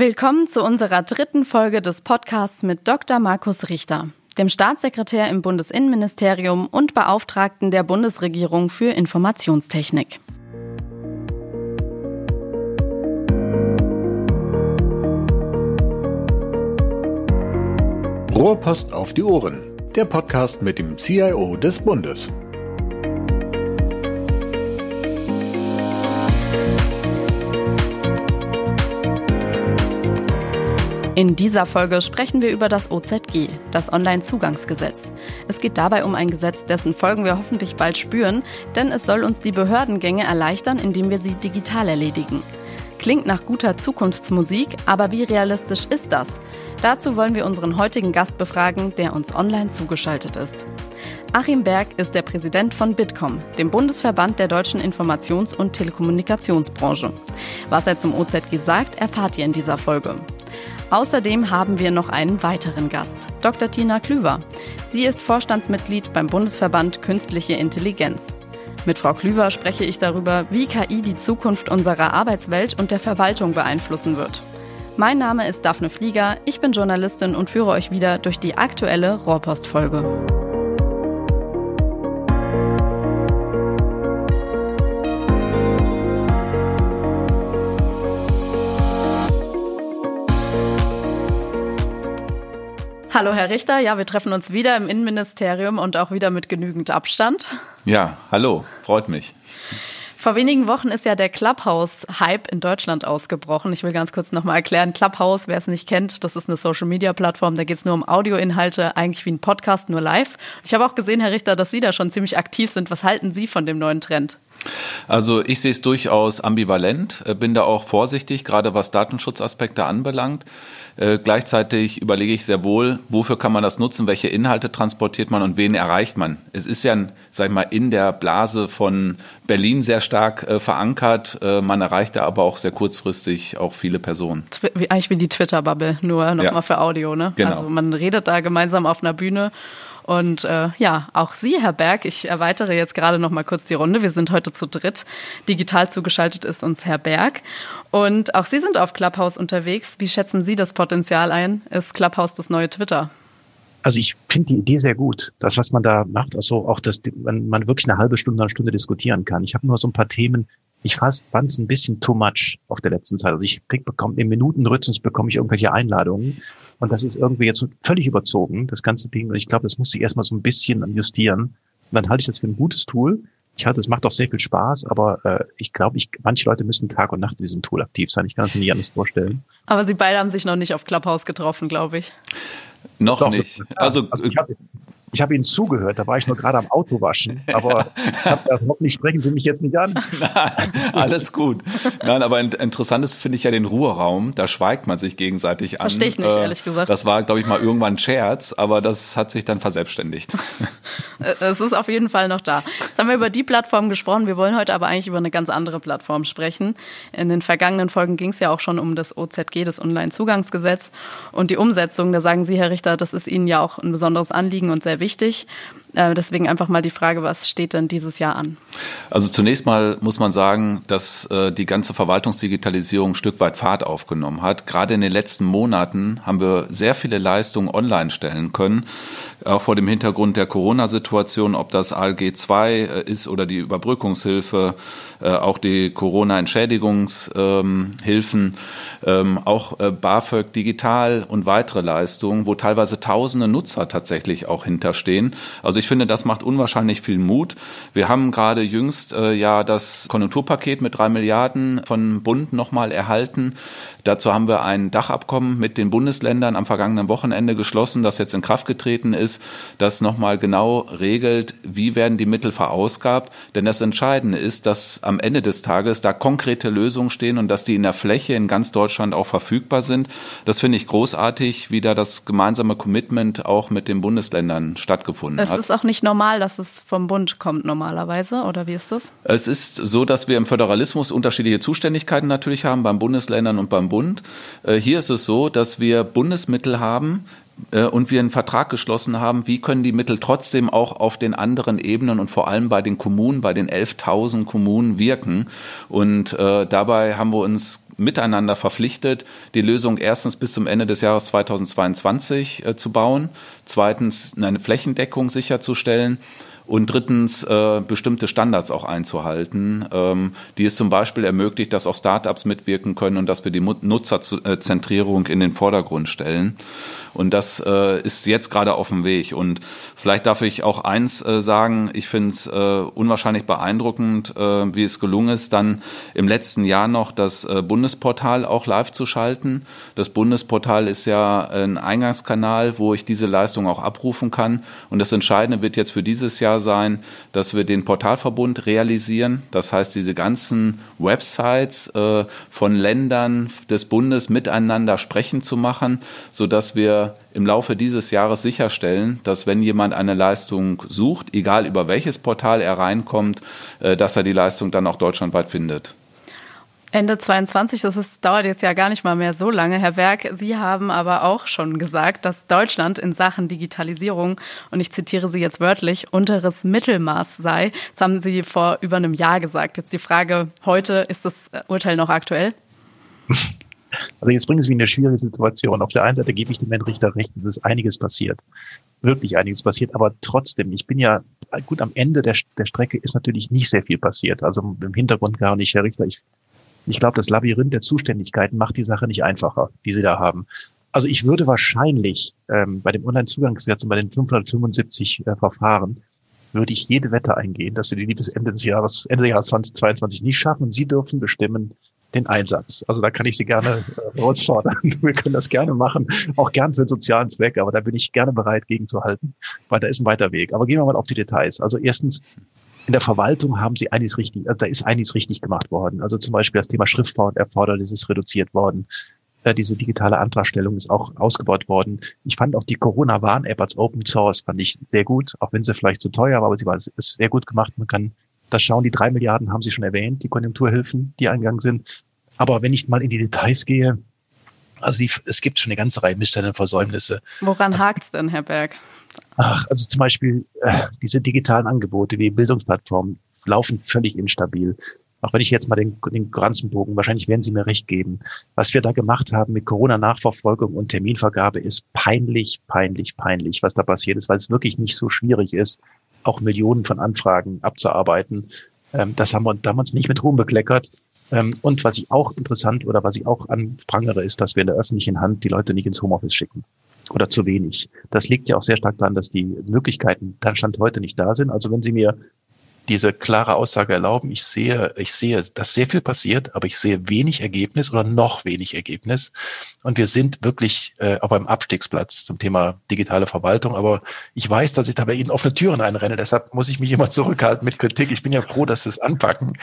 Willkommen zu unserer dritten Folge des Podcasts mit Dr. Markus Richter, dem Staatssekretär im Bundesinnenministerium und Beauftragten der Bundesregierung für Informationstechnik. Rohrpost auf die Ohren, der Podcast mit dem CIO des Bundes. In dieser Folge sprechen wir über das OZG, das Onlinezugangsgesetz. Es geht dabei um ein Gesetz, dessen Folgen wir hoffentlich bald spüren, denn es soll uns die Behördengänge erleichtern, indem wir sie digital erledigen. Klingt nach guter Zukunftsmusik, aber wie realistisch ist das? Dazu wollen wir unseren heutigen Gast befragen, der uns online zugeschaltet ist. Achim Berg ist der Präsident von Bitkom, dem Bundesverband der deutschen Informations- und Telekommunikationsbranche. Was er zum OZG sagt, erfahrt ihr in dieser Folge. Außerdem haben wir noch einen weiteren Gast, Dr. Tina Klüver. Sie ist Vorstandsmitglied beim Bundesverband Künstliche Intelligenz. Mit Frau Klüver spreche ich darüber, wie KI die Zukunft unserer Arbeitswelt und der Verwaltung beeinflussen wird. Mein Name ist Daphne Flieger, ich bin Journalistin und führe euch wieder durch die aktuelle Rohrpostfolge. Hallo Herr Richter, ja, wir treffen uns wieder im Innenministerium und auch wieder mit genügend Abstand. Ja, hallo, freut mich. Vor wenigen Wochen ist ja der Clubhouse-Hype in Deutschland ausgebrochen. Ich will ganz kurz nochmal erklären. Clubhouse, wer es nicht kennt, das ist eine Social-Media-Plattform. Da geht es nur um Audioinhalte, eigentlich wie ein Podcast, nur live. Ich habe auch gesehen, Herr Richter, dass Sie da schon ziemlich aktiv sind. Was halten Sie von dem neuen Trend? Also ich sehe es durchaus ambivalent, äh, bin da auch vorsichtig, gerade was Datenschutzaspekte anbelangt. Äh, gleichzeitig überlege ich sehr wohl, wofür kann man das nutzen, welche Inhalte transportiert man und wen erreicht man. Es ist ja, sag ich mal, in der Blase von Berlin sehr stark äh, verankert. Äh, man erreicht da aber auch sehr kurzfristig auch viele Personen. Wie, eigentlich wie die Twitter-Bubble, nur nochmal ja. für Audio. Ne? Genau. Also man redet da gemeinsam auf einer Bühne und äh, ja, auch Sie, Herr Berg, ich erweitere jetzt gerade noch mal kurz die Runde. Wir sind heute zu dritt. Digital zugeschaltet ist uns Herr Berg. Und auch Sie sind auf Clubhouse unterwegs. Wie schätzen Sie das Potenzial ein? Ist Clubhouse das neue Twitter? Also ich finde die Idee sehr gut. Das, was man da macht, also auch, dass man, wirklich eine halbe Stunde, eine Stunde diskutieren kann. Ich habe nur so ein paar Themen, ich fand es ein bisschen too much auf der letzten Zeit. Also ich bekomme im Minutenrhythmus bekomme ich irgendwelche Einladungen und das ist irgendwie jetzt völlig überzogen, das ganze Ding. Und ich glaube, das muss ich erstmal so ein bisschen justieren. Und dann halte ich das für ein gutes Tool. Ich halte, es macht auch sehr viel Spaß, aber äh, ich glaube, ich, manche Leute müssen Tag und Nacht in diesem Tool aktiv sein. Ich kann das mir nicht anders vorstellen. Aber Sie beide haben sich noch nicht auf Clubhouse getroffen, glaube ich. Noch Doch, nicht. Also, also ich habe ich habe Ihnen zugehört, da war ich nur gerade am Auto waschen, aber hoffentlich sprechen Sie mich jetzt nicht an. Nein, alles gut. Nein, aber interessant ist, finde ich ja den Ruheraum, da schweigt man sich gegenseitig an. Verstehe ich nicht, äh, ehrlich gesagt. Das war, glaube ich, mal irgendwann ein Scherz, aber das hat sich dann verselbstständigt. Es ist auf jeden Fall noch da. Jetzt haben wir über die Plattform gesprochen, wir wollen heute aber eigentlich über eine ganz andere Plattform sprechen. In den vergangenen Folgen ging es ja auch schon um das OZG, das Onlinezugangsgesetz und die Umsetzung. Da sagen Sie, Herr Richter, das ist Ihnen ja auch ein besonderes Anliegen und sehr wichtig. Äh, deswegen einfach mal die Frage, was steht denn dieses Jahr an? Also zunächst mal muss man sagen, dass äh, die ganze Verwaltungsdigitalisierung ein Stück weit Fahrt aufgenommen hat. Gerade in den letzten Monaten haben wir sehr viele Leistungen online stellen können, auch vor dem Hintergrund der Corona-Situation, ob das ALG 2 äh, ist oder die Überbrückungshilfe, auch die Corona-Entschädigungshilfen, ähm, auch BAföG digital und weitere Leistungen, wo teilweise tausende Nutzer tatsächlich auch hinterstehen. Also ich finde, das macht unwahrscheinlich viel Mut. Wir haben gerade jüngst äh, ja das Konjunkturpaket mit drei Milliarden von Bund nochmal erhalten. Dazu haben wir ein Dachabkommen mit den Bundesländern am vergangenen Wochenende geschlossen, das jetzt in Kraft getreten ist, das nochmal genau regelt, wie werden die Mittel verausgabt. Denn das Entscheidende ist, dass am Ende des Tages da konkrete Lösungen stehen und dass die in der Fläche in ganz Deutschland auch verfügbar sind. Das finde ich großartig, wie da das gemeinsame Commitment auch mit den Bundesländern stattgefunden es hat. Ist auch nicht normal, dass es vom Bund kommt normalerweise, oder wie ist das? Es ist so, dass wir im Föderalismus unterschiedliche Zuständigkeiten natürlich haben, beim Bundesländern und beim Bund. Äh, hier ist es so, dass wir Bundesmittel haben, äh, und wir einen Vertrag geschlossen haben, wie können die Mittel trotzdem auch auf den anderen Ebenen und vor allem bei den Kommunen, bei den 11.000 Kommunen wirken. Und äh, dabei haben wir uns miteinander verpflichtet, die Lösung erstens bis zum Ende des Jahres 2022 äh, zu bauen, zweitens eine Flächendeckung sicherzustellen und drittens äh, bestimmte Standards auch einzuhalten, ähm, die es zum Beispiel ermöglicht, dass auch Startups mitwirken können und dass wir die Nutzerzentrierung in den Vordergrund stellen. Und das äh, ist jetzt gerade auf dem Weg. Und vielleicht darf ich auch eins äh, sagen, ich finde es äh, unwahrscheinlich beeindruckend, äh, wie es gelungen ist, dann im letzten Jahr noch das äh, Bundesportal auch live zu schalten. Das Bundesportal ist ja ein Eingangskanal, wo ich diese Leistung auch abrufen kann. Und das Entscheidende wird jetzt für dieses Jahr sein, dass wir den Portalverbund realisieren. Das heißt, diese ganzen Websites äh, von Ländern des Bundes miteinander sprechen zu machen, sodass wir im Laufe dieses Jahres sicherstellen, dass wenn jemand eine Leistung sucht, egal über welches Portal er reinkommt, äh, dass er die Leistung dann auch deutschlandweit findet. Ende 22, das ist, dauert jetzt ja gar nicht mal mehr so lange, Herr Berg. Sie haben aber auch schon gesagt, dass Deutschland in Sachen Digitalisierung, und ich zitiere Sie jetzt wörtlich, unteres Mittelmaß sei. Das haben Sie vor über einem Jahr gesagt. Jetzt die Frage, heute ist das Urteil noch aktuell? Also jetzt bringen Sie mich in eine schwierige Situation. Auf der einen Seite gebe ich dem Herrn Richter recht, es ist einiges passiert. Wirklich einiges passiert. Aber trotzdem, ich bin ja, gut, am Ende der, der Strecke ist natürlich nicht sehr viel passiert. Also im Hintergrund gar nicht, Herr Richter. Ich ich glaube, das Labyrinth der Zuständigkeiten macht die Sache nicht einfacher, die sie da haben. Also ich würde wahrscheinlich ähm, bei dem Onlinezugangsgesetz und bei den 575 äh, Verfahren würde ich jede Wette eingehen, dass sie die bis Ende des Jahres, Ende des Jahres 2022 nicht schaffen und sie dürfen bestimmen den Einsatz. Also da kann ich sie gerne äh, herausfordern. Wir können das gerne machen, auch gern für den sozialen Zweck, aber da bin ich gerne bereit gegenzuhalten, weil da ist ein weiter Weg. Aber gehen wir mal auf die Details. Also erstens, in der Verwaltung haben sie einiges richtig, also da ist einiges richtig gemacht worden. Also zum Beispiel das Thema Schrifterfordernis ist reduziert worden. Äh, diese digitale Antragstellung ist auch ausgebaut worden. Ich fand auch die Corona-Warn-App als Open Source fand ich sehr gut, auch wenn sie vielleicht zu teuer war, aber sie war sehr gut gemacht. Man kann das schauen. Die drei Milliarden haben Sie schon erwähnt, die Konjunkturhilfen, die eingegangen sind. Aber wenn ich mal in die Details gehe, also die, es gibt schon eine ganze Reihe Missstände und Versäumnisse. Woran also, hakt's denn, Herr Berg? Ach, also zum Beispiel äh, diese digitalen Angebote wie Bildungsplattformen laufen völlig instabil. Auch wenn ich jetzt mal den, den ganzen Bogen, wahrscheinlich werden Sie mir recht geben. Was wir da gemacht haben mit Corona-Nachverfolgung und Terminvergabe ist peinlich, peinlich, peinlich, was da passiert ist, weil es wirklich nicht so schwierig ist, auch Millionen von Anfragen abzuarbeiten. Ähm, das haben wir, da haben wir uns nicht mit Ruhm bekleckert. Ähm, und was ich auch interessant oder was ich auch anprangere, ist, dass wir in der öffentlichen Hand die Leute nicht ins Homeoffice schicken oder zu wenig. Das liegt ja auch sehr stark daran, dass die Möglichkeiten dann Stand heute nicht da sind. Also wenn Sie mir diese klare Aussage erlauben. Ich sehe, ich sehe, dass sehr viel passiert, aber ich sehe wenig Ergebnis oder noch wenig Ergebnis. Und wir sind wirklich äh, auf einem Abstiegsplatz zum Thema digitale Verwaltung. Aber ich weiß, dass ich da bei Ihnen offene Türen einrenne. Deshalb muss ich mich immer zurückhalten mit Kritik. Ich bin ja froh, dass Sie es anpacken.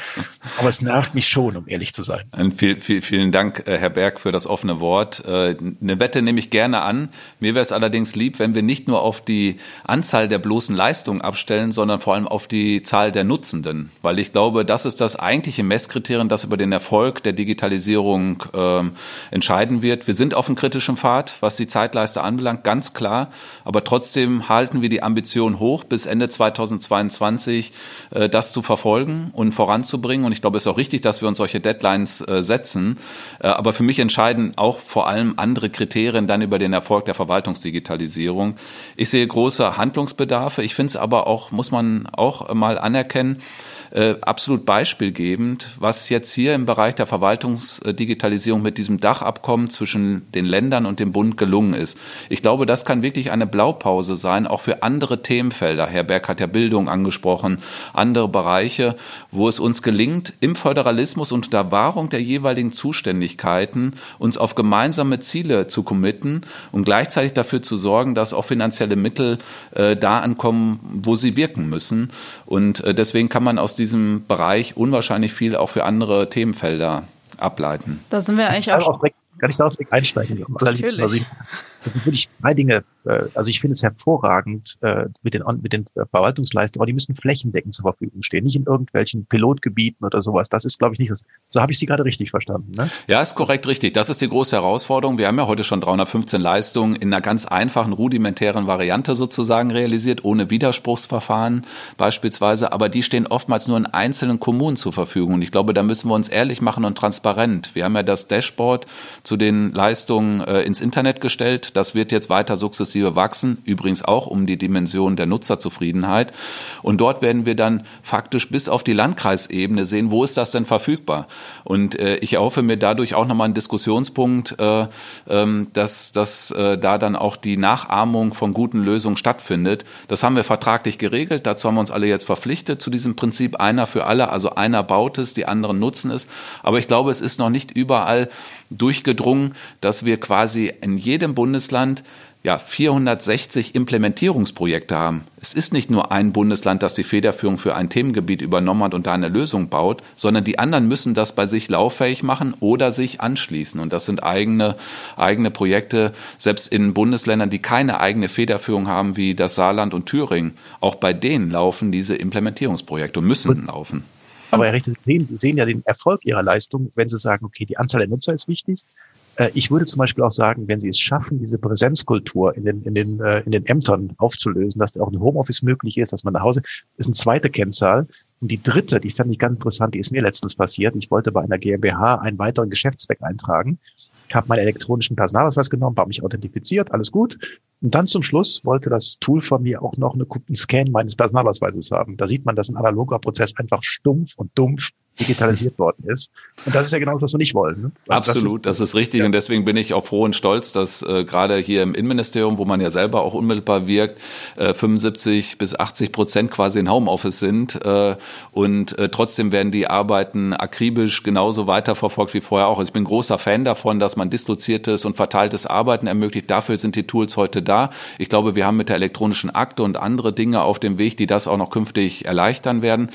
Aber es nervt mich schon, um ehrlich zu sein. Viel, viel, vielen Dank, äh, Herr Berg, für das offene Wort. Äh, eine Wette nehme ich gerne an. Mir wäre es allerdings lieb, wenn wir nicht nur auf die Anzahl der bloßen Leistungen abstellen, sondern vor allem auf die Zahl der der Nutzenden, weil ich glaube, das ist das eigentliche Messkriterium, das über den Erfolg der Digitalisierung ähm, entscheiden wird. Wir sind auf einem kritischen Pfad, was die Zeitleiste anbelangt, ganz klar, aber trotzdem halten wir die Ambition hoch, bis Ende 2022 äh, das zu verfolgen und voranzubringen. Und ich glaube, es ist auch richtig, dass wir uns solche Deadlines äh, setzen. Äh, aber für mich entscheiden auch vor allem andere Kriterien dann über den Erfolg der Verwaltungsdigitalisierung. Ich sehe große Handlungsbedarfe. Ich finde es aber auch, muss man auch mal anerkennen, anerkennen äh, absolut beispielgebend, was jetzt hier im Bereich der Verwaltungsdigitalisierung mit diesem Dachabkommen zwischen den Ländern und dem Bund gelungen ist. Ich glaube, das kann wirklich eine Blaupause sein, auch für andere Themenfelder. Herr Berg hat ja Bildung angesprochen, andere Bereiche, wo es uns gelingt, im Föderalismus und der Wahrung der jeweiligen Zuständigkeiten uns auf gemeinsame Ziele zu committen und gleichzeitig dafür zu sorgen, dass auch finanzielle Mittel äh, da ankommen, wo sie wirken müssen. Und äh, deswegen kann man aus diesem Bereich unwahrscheinlich viel auch für andere Themenfelder ableiten. Da sind wir eigentlich auch. kann ich darauf einsteigen? Am allerliebsten, also ich, das sind wirklich drei Dinge. Äh, also ich finde es hervorragend äh, mit den, mit den Verwaltungsleistungen, aber die müssen flächendeckend zur Verfügung stehen, nicht in irgendwelchen Pilotgebieten oder sowas. Das ist, glaube ich, nicht das. So habe ich Sie gerade richtig verstanden. Ne? Ja, ist korrekt richtig. Das ist die große Herausforderung. Wir haben ja heute schon 315 Leistungen in einer ganz einfachen, rudimentären Variante sozusagen realisiert, ohne Widerspruchsverfahren beispielsweise. Aber die stehen oftmals nur in einzelnen Kommunen zur Verfügung. Und ich glaube, da müssen wir uns ehrlich machen und transparent. Wir haben ja das Dashboard zu den Leistungen äh, ins Internet gestellt. Das wird jetzt weiter sukzessive wachsen, übrigens auch um die Dimension der Nutzerzufriedenheit. Und dort werden wir dann faktisch bis auf die Landkreisebene sehen, wo ist das denn verfügbar? Und äh, ich erhoffe mir dadurch auch nochmal einen Diskussionspunkt, äh, ähm, dass, dass äh, da dann auch die Nachahmung von guten Lösungen stattfindet. Das haben wir vertraglich geregelt. Dazu haben wir uns alle jetzt verpflichtet zu diesem Prinzip einer für alle. Also einer baut es, die anderen nutzen es. Aber ich glaube, es ist noch nicht überall durchgedrungen, dass wir quasi in jedem Bundesland ja, 460 Implementierungsprojekte haben. Es ist nicht nur ein Bundesland, das die Federführung für ein Themengebiet übernommen hat und da eine Lösung baut, sondern die anderen müssen das bei sich lauffähig machen oder sich anschließen. Und das sind eigene, eigene Projekte, selbst in Bundesländern, die keine eigene Federführung haben, wie das Saarland und Thüringen. Auch bei denen laufen diese Implementierungsprojekte und müssen laufen. Aber Richter, Sie sehen ja den Erfolg Ihrer Leistung, wenn Sie sagen, okay, die Anzahl der Nutzer ist wichtig. Äh, ich würde zum Beispiel auch sagen, wenn Sie es schaffen, diese Präsenzkultur in den, in den, äh, in den Ämtern aufzulösen, dass auch ein Homeoffice möglich ist, dass man nach Hause, ist eine zweite Kennzahl. Und die dritte, die fand ich ganz interessant, die ist mir letztens passiert. Ich wollte bei einer GmbH einen weiteren Geschäftszweck eintragen. Ich habe meinen elektronischen Personalausweis genommen, habe mich authentifiziert, alles gut. Und dann zum Schluss wollte das Tool von mir auch noch einen Scan meines Personalausweises haben. Da sieht man, dass ein analoger Prozess einfach stumpf und dumpf digitalisiert worden ist. Und das ist ja genau das, was wir nicht wollen. Ne? Also Absolut, das ist, das ist richtig. Ja. Und deswegen bin ich auch froh und stolz, dass äh, gerade hier im Innenministerium, wo man ja selber auch unmittelbar wirkt, äh, 75 bis 80 Prozent quasi in Homeoffice sind. Äh, und äh, trotzdem werden die Arbeiten akribisch genauso weiterverfolgt wie vorher auch. Also ich bin großer Fan davon, dass man disloziertes und verteiltes Arbeiten ermöglicht. Dafür sind die Tools heute da. Ich glaube, wir haben mit der elektronischen Akte und andere Dinge auf dem Weg, die das auch noch künftig erleichtern werden.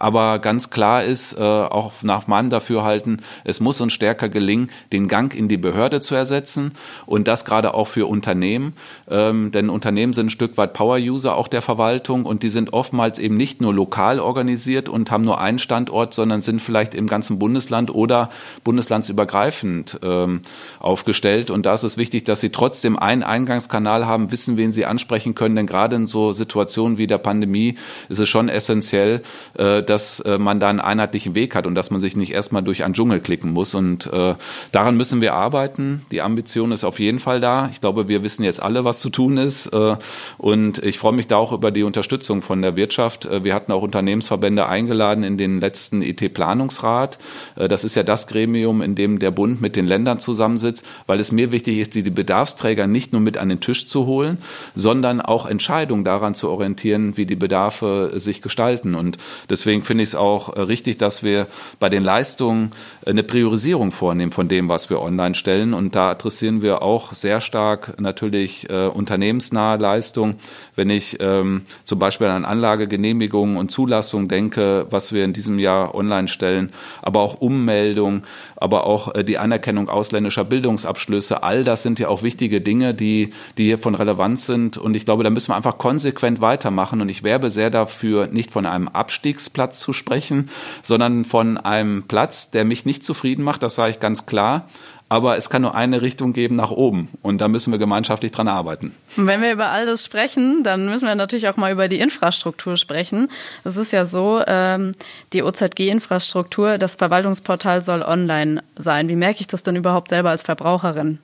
Aber ganz klar ist, äh, auch nach meinem Dafürhalten, es muss uns stärker gelingen, den Gang in die Behörde zu ersetzen und das gerade auch für Unternehmen. Ähm, denn Unternehmen sind ein Stück weit Power-User auch der Verwaltung und die sind oftmals eben nicht nur lokal organisiert und haben nur einen Standort, sondern sind vielleicht im ganzen Bundesland oder bundeslandsübergreifend ähm, aufgestellt. Und da ist es wichtig, dass sie trotzdem einen Eingangskanal haben, wissen, wen sie ansprechen können. Denn gerade in so Situationen wie der Pandemie ist es schon essentiell, äh, dass äh, man da einen einheitlichen Weg hat und dass man sich nicht erstmal durch einen Dschungel klicken muss. Und äh, daran müssen wir arbeiten. Die Ambition ist auf jeden Fall da. Ich glaube, wir wissen jetzt alle, was zu tun ist. Äh, und ich freue mich da auch über die Unterstützung von der Wirtschaft. Äh, wir hatten auch Unternehmensverbände eingeladen in den letzten IT-Planungsrat. Äh, das ist ja das Gremium, in dem der Bund mit den Ländern zusammensitzt, weil es mir wichtig ist, die Bedarfsträger nicht nur mit an den Tisch zu holen, sondern auch Entscheidungen daran zu orientieren, wie die Bedarfe sich gestalten. Und deswegen deswegen finde ich es auch äh, richtig, dass wir bei den Leistungen äh, eine Priorisierung vornehmen von dem, was wir online stellen. Und da adressieren wir auch sehr stark natürlich äh, unternehmensnahe Leistungen. Wenn ich ähm, zum Beispiel an Anlagegenehmigungen und Zulassungen denke, was wir in diesem Jahr online stellen, aber auch Ummeldung, aber auch äh, die Anerkennung ausländischer Bildungsabschlüsse, all das sind ja auch wichtige Dinge, die, die hier von Relevanz sind. Und ich glaube, da müssen wir einfach konsequent weitermachen. Und ich werbe sehr dafür, nicht von einem Abstiegsplatz Platz zu sprechen, sondern von einem Platz, der mich nicht zufrieden macht, das sage ich ganz klar. Aber es kann nur eine Richtung geben nach oben. Und da müssen wir gemeinschaftlich dran arbeiten. Und wenn wir über all das sprechen, dann müssen wir natürlich auch mal über die Infrastruktur sprechen. Es ist ja so, ähm, die OZG-Infrastruktur, das Verwaltungsportal soll online sein. Wie merke ich das denn überhaupt selber als Verbraucherin?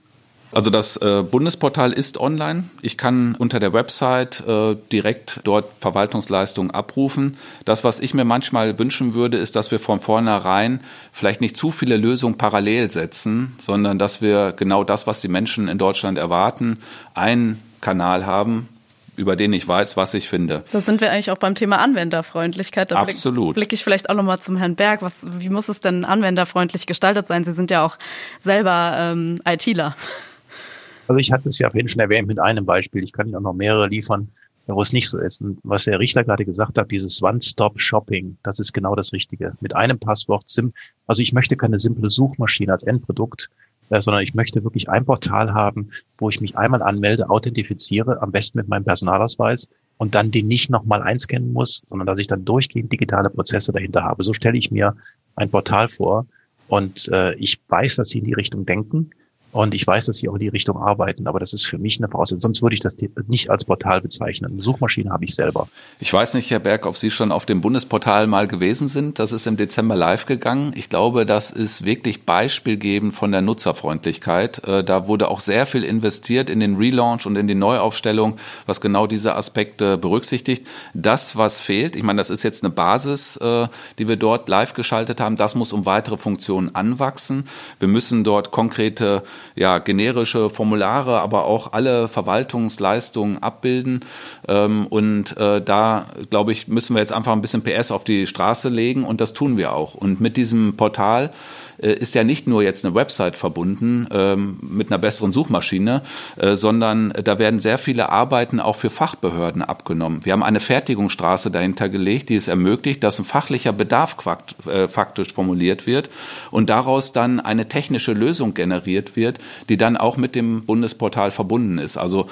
Also das äh, Bundesportal ist online. Ich kann unter der Website äh, direkt dort Verwaltungsleistungen abrufen. Das, was ich mir manchmal wünschen würde, ist, dass wir von vornherein vielleicht nicht zu viele Lösungen parallel setzen, sondern dass wir genau das, was die Menschen in Deutschland erwarten, einen Kanal haben, über den ich weiß, was ich finde. Da sind wir eigentlich auch beim Thema Anwenderfreundlichkeit. Da Absolut. Blicke blick ich vielleicht auch nochmal zum Herrn Berg. Was, wie muss es denn anwenderfreundlich gestaltet sein? Sie sind ja auch selber ähm, ITler. Also ich hatte es ja vorhin schon erwähnt mit einem Beispiel. Ich kann Ihnen auch noch mehrere liefern, wo es nicht so ist. Und was der Richter gerade gesagt hat, dieses One-Stop-Shopping, das ist genau das Richtige. Mit einem Passwort, also ich möchte keine simple Suchmaschine als Endprodukt. äh, sondern ich möchte wirklich ein Portal haben, wo ich mich einmal anmelde, authentifiziere, am besten mit meinem Personalausweis und dann den nicht nochmal einscannen muss, sondern dass ich dann durchgehend digitale Prozesse dahinter habe. So stelle ich mir ein Portal vor und äh, ich weiß, dass Sie in die Richtung denken. Und ich weiß, dass sie auch in die Richtung arbeiten, aber das ist für mich eine Voraussetzung. Sonst würde ich das nicht als Portal bezeichnen. Eine Suchmaschine habe ich selber. Ich weiß nicht, Herr Berg, ob Sie schon auf dem Bundesportal mal gewesen sind. Das ist im Dezember live gegangen. Ich glaube, das ist wirklich beispielgebend von der Nutzerfreundlichkeit. Äh, da wurde auch sehr viel investiert in den Relaunch und in die Neuaufstellung, was genau diese Aspekte berücksichtigt. Das, was fehlt, ich meine, das ist jetzt eine Basis, äh, die wir dort live geschaltet haben. Das muss um weitere Funktionen anwachsen. Wir müssen dort konkrete ja, generische Formulare, aber auch alle Verwaltungsleistungen abbilden. Ähm, und äh, da, glaube ich, müssen wir jetzt einfach ein bisschen PS auf die Straße legen und das tun wir auch. Und mit diesem Portal ist ja nicht nur jetzt eine Website verbunden ähm, mit einer besseren Suchmaschine, äh, sondern da werden sehr viele Arbeiten auch für Fachbehörden abgenommen. Wir haben eine Fertigungsstraße dahinter gelegt, die es ermöglicht, dass ein fachlicher Bedarf äh, faktisch formuliert wird und daraus dann eine technische Lösung generiert wird, die dann auch mit dem Bundesportal verbunden ist. Also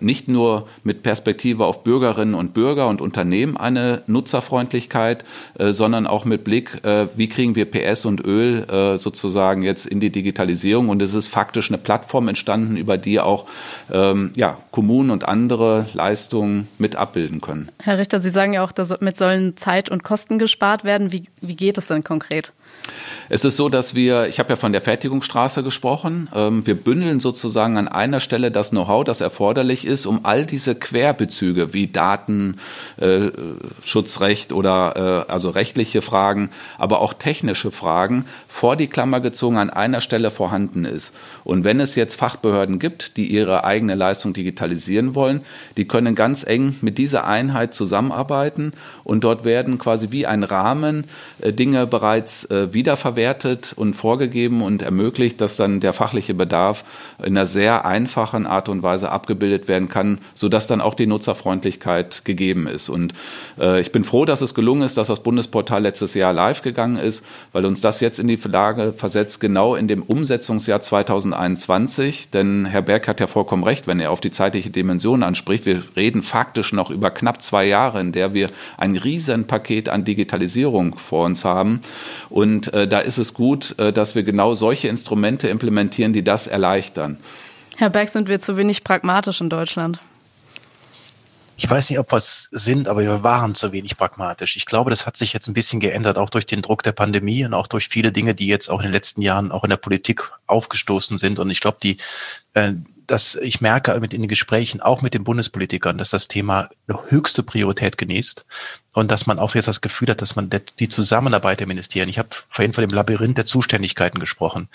nicht nur mit Perspektive auf Bürgerinnen und Bürger und Unternehmen eine Nutzerfreundlichkeit, sondern auch mit Blick, wie kriegen wir PS und Öl äh, sozusagen jetzt in die Digitalisierung und es ist faktisch eine Plattform entstanden, über die auch ähm, ja, Kommunen und andere Leistungen mit abbilden können. Herr Richter, Sie sagen ja auch, damit sollen Zeit und Kosten gespart werden. Wie, wie geht es denn konkret? Es ist so, dass wir, ich habe ja von der Fertigungsstraße gesprochen, ähm, wir bündeln sozusagen an einer Stelle das Know-how, das erforderlich ist, um all diese Querbezüge wie Datenschutzrecht äh, oder äh, also rechtliche Fragen, aber auch technische Fragen vor die Klammer gezogen an einer Stelle vorhanden ist. Und wenn es jetzt Fachbehörden gibt, die ihre eigene Leistung digitalisieren wollen, die können ganz eng mit dieser Einheit zusammenarbeiten und dort werden quasi wie ein Rahmen äh, Dinge bereits wiederverwertet und vorgegeben und ermöglicht, dass dann der fachliche Bedarf in einer sehr einfachen Art und Weise abgebildet werden kann, sodass dann auch die Nutzerfreundlichkeit gegeben ist. Und äh, ich bin froh, dass es gelungen ist, dass das Bundesportal letztes Jahr live gegangen ist, weil uns das jetzt in die Lage versetzt, genau in dem Umsetzungsjahr 2021. Denn Herr Berg hat ja vollkommen recht, wenn er auf die zeitliche Dimension anspricht. Wir reden faktisch noch über knapp zwei Jahre, in der wir ein Riesenpaket an Digitalisierung vor uns haben. Und äh, da ist es gut, äh, dass wir genau solche Instrumente implementieren, die das erleichtern. Herr Berg, sind wir zu wenig pragmatisch in Deutschland? Ich weiß nicht, ob wir es sind, aber wir waren zu wenig pragmatisch. Ich glaube, das hat sich jetzt ein bisschen geändert, auch durch den Druck der Pandemie und auch durch viele Dinge, die jetzt auch in den letzten Jahren auch in der Politik aufgestoßen sind. Und ich glaube, die, äh, dass ich merke mit in den Gesprächen, auch mit den Bundespolitikern, dass das Thema höchste Priorität genießt und dass man auch jetzt das Gefühl hat, dass man die Zusammenarbeit der Ministerien, ich habe vorhin von dem Labyrinth der Zuständigkeiten gesprochen,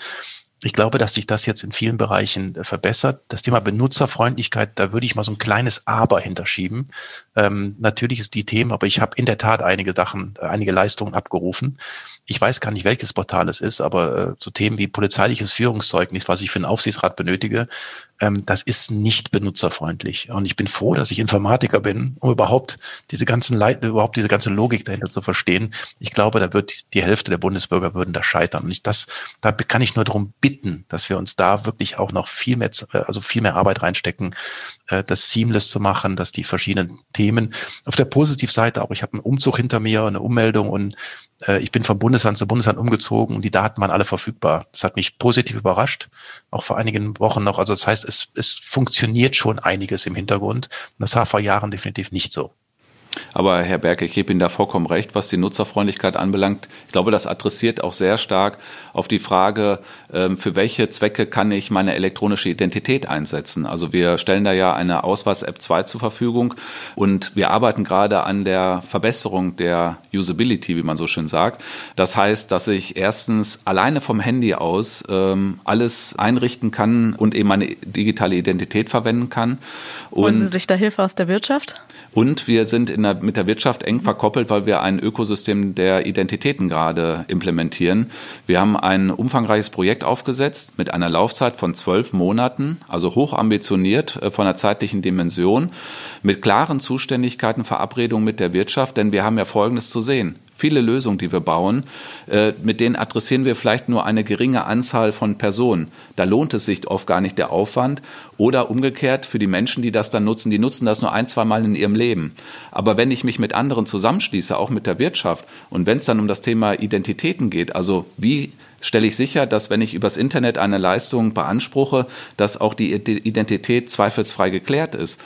ich glaube, dass sich das jetzt in vielen Bereichen äh, verbessert. Das Thema Benutzerfreundlichkeit, da würde ich mal so ein kleines Aber hinterschieben. Ähm, natürlich ist die Themen, aber ich habe in der Tat einige Sachen, äh, einige Leistungen abgerufen ich weiß gar nicht, welches Portal es ist, aber äh, zu Themen wie polizeiliches Führungszeugnis, was ich für einen Aufsichtsrat benötige, ähm, das ist nicht benutzerfreundlich. Und ich bin froh, dass ich Informatiker bin, um überhaupt diese ganzen Leit überhaupt diese ganze Logik dahinter zu verstehen. Ich glaube, da wird die Hälfte der Bundesbürger würden da scheitern. Und ich das, da kann ich nur darum bitten, dass wir uns da wirklich auch noch viel mehr, äh, also viel mehr Arbeit reinstecken, äh, das seamless zu machen, dass die verschiedenen Themen auf der Positivseite auch, ich habe einen Umzug hinter mir, eine Ummeldung und ich bin vom Bundesland zu Bundesland umgezogen und die Daten waren alle verfügbar. Das hat mich positiv überrascht, auch vor einigen Wochen noch. Also das heißt, es, es funktioniert schon einiges im Hintergrund. Und das war vor Jahren definitiv nicht so. Aber Herr Berg, ich gebe Ihnen da vollkommen recht, was die Nutzerfreundlichkeit anbelangt. Ich glaube, das adressiert auch sehr stark auf die Frage, ähm, für welche Zwecke kann ich meine elektronische Identität einsetzen. Also wir stellen da ja eine Ausweis-App 2 zur Verfügung und wir arbeiten gerade an der Verbesserung der Usability, wie man so schön sagt. Das heißt, dass ich erstens alleine vom Handy aus ähm, alles einrichten kann und eben meine digitale Identität verwenden kann. Und Holen Sie sich da Hilfe aus der Wirtschaft? Und wir sind in der, mit der Wirtschaft eng verkoppelt, weil wir ein Ökosystem der Identitäten gerade implementieren. Wir haben ein umfangreiches Projekt aufgesetzt mit einer Laufzeit von zwölf Monaten, also hoch ambitioniert äh, von der zeitlichen Dimension, mit klaren Zuständigkeiten, Verabredungen mit der Wirtschaft, denn wir haben ja Folgendes zu sehen. Viele Lösungen, die wir bauen, äh, mit denen adressieren wir vielleicht nur eine geringe Anzahl von Personen. Da lohnt es sich oft gar nicht der Aufwand. Oder umgekehrt für die Menschen, die das dann nutzen, die nutzen das nur ein, zwei Mal in ihrem Leben. Aber wenn ich mich mit anderen zusammenschließe, auch mit der Wirtschaft, und wenn es dann um das Thema Identitäten geht, also wie stelle ich sicher, dass wenn ich übers Internet eine Leistung beanspruche, dass auch die Identität zweifelsfrei geklärt ist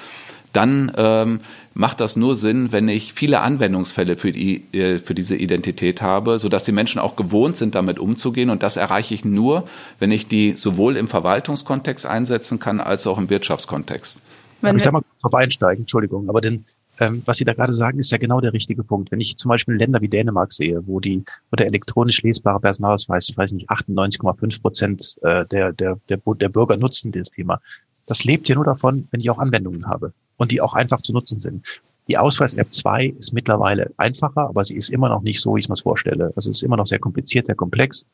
dann ähm, macht das nur Sinn, wenn ich viele Anwendungsfälle für, die, äh, für diese Identität habe, sodass die Menschen auch gewohnt sind, damit umzugehen. Und das erreiche ich nur, wenn ich die sowohl im Verwaltungskontext einsetzen kann, als auch im Wirtschaftskontext. Wenn Darf ich da mal kurz drauf einsteigen? Entschuldigung, aber denn ähm, was Sie da gerade sagen, ist ja genau der richtige Punkt. Wenn ich zum Beispiel Länder wie Dänemark sehe, wo die, wo der elektronisch lesbare Personalausweis, ich weiß nicht, 98,5 Prozent äh, der, der, der, der Bürger nutzen dieses Thema. Das lebt ja nur davon, wenn ich auch Anwendungen habe und die auch einfach zu nutzen sind. Die Ausweis-App 2 ist mittlerweile einfacher, aber sie ist immer noch nicht so, wie ich es mir vorstelle. Also es ist immer noch sehr kompliziert, sehr komplex.